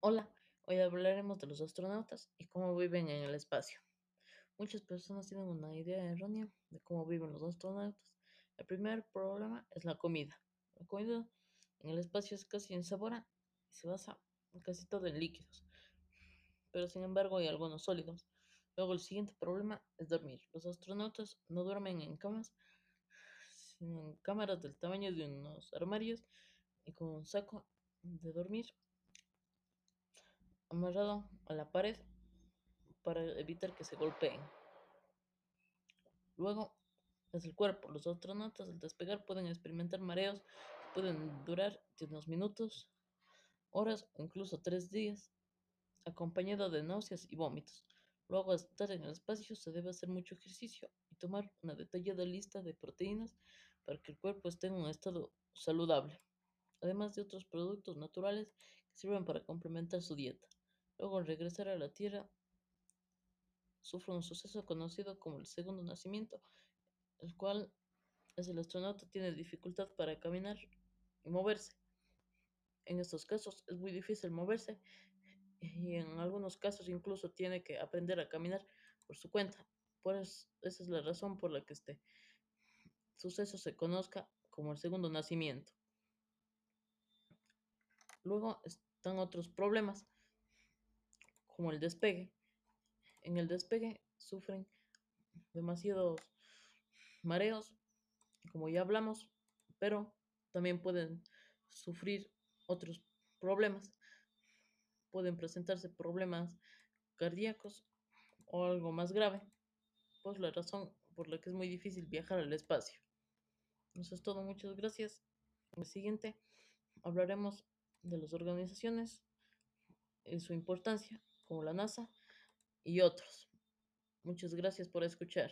Hola, hoy hablaremos de los astronautas y cómo viven en el espacio. Muchas personas tienen una idea errónea de cómo viven los astronautas. El primer problema es la comida. La comida en el espacio es casi insabora y se basa casi todo en líquidos, pero sin embargo hay algunos sólidos. Luego el siguiente problema es dormir. Los astronautas no duermen en camas, sino en cámaras del tamaño de unos armarios y con un saco de dormir amarrado a la pared para evitar que se golpeen. Luego es el cuerpo. Los astronautas al despegar pueden experimentar mareos que pueden durar de unos minutos, horas o incluso tres días, acompañado de náuseas y vómitos. Luego, al estar en el espacio, se debe hacer mucho ejercicio y tomar una detallada lista de proteínas para que el cuerpo esté en un estado saludable, además de otros productos naturales que sirven para complementar su dieta. Luego, al regresar a la Tierra, sufre un suceso conocido como el segundo nacimiento, el cual es el astronauta tiene dificultad para caminar y moverse. En estos casos es muy difícil moverse y en algunos casos incluso tiene que aprender a caminar por su cuenta. Por eso, esa es la razón por la que este suceso se conozca como el segundo nacimiento. Luego están otros problemas, como el despegue. En el despegue sufren demasiados mareos, como ya hablamos, pero también pueden sufrir otros problemas. Pueden presentarse problemas cardíacos o algo más grave, pues la razón por la que es muy difícil viajar al espacio. Eso es todo, muchas gracias. En el siguiente hablaremos de las organizaciones y su importancia, como la NASA y otros. Muchas gracias por escuchar.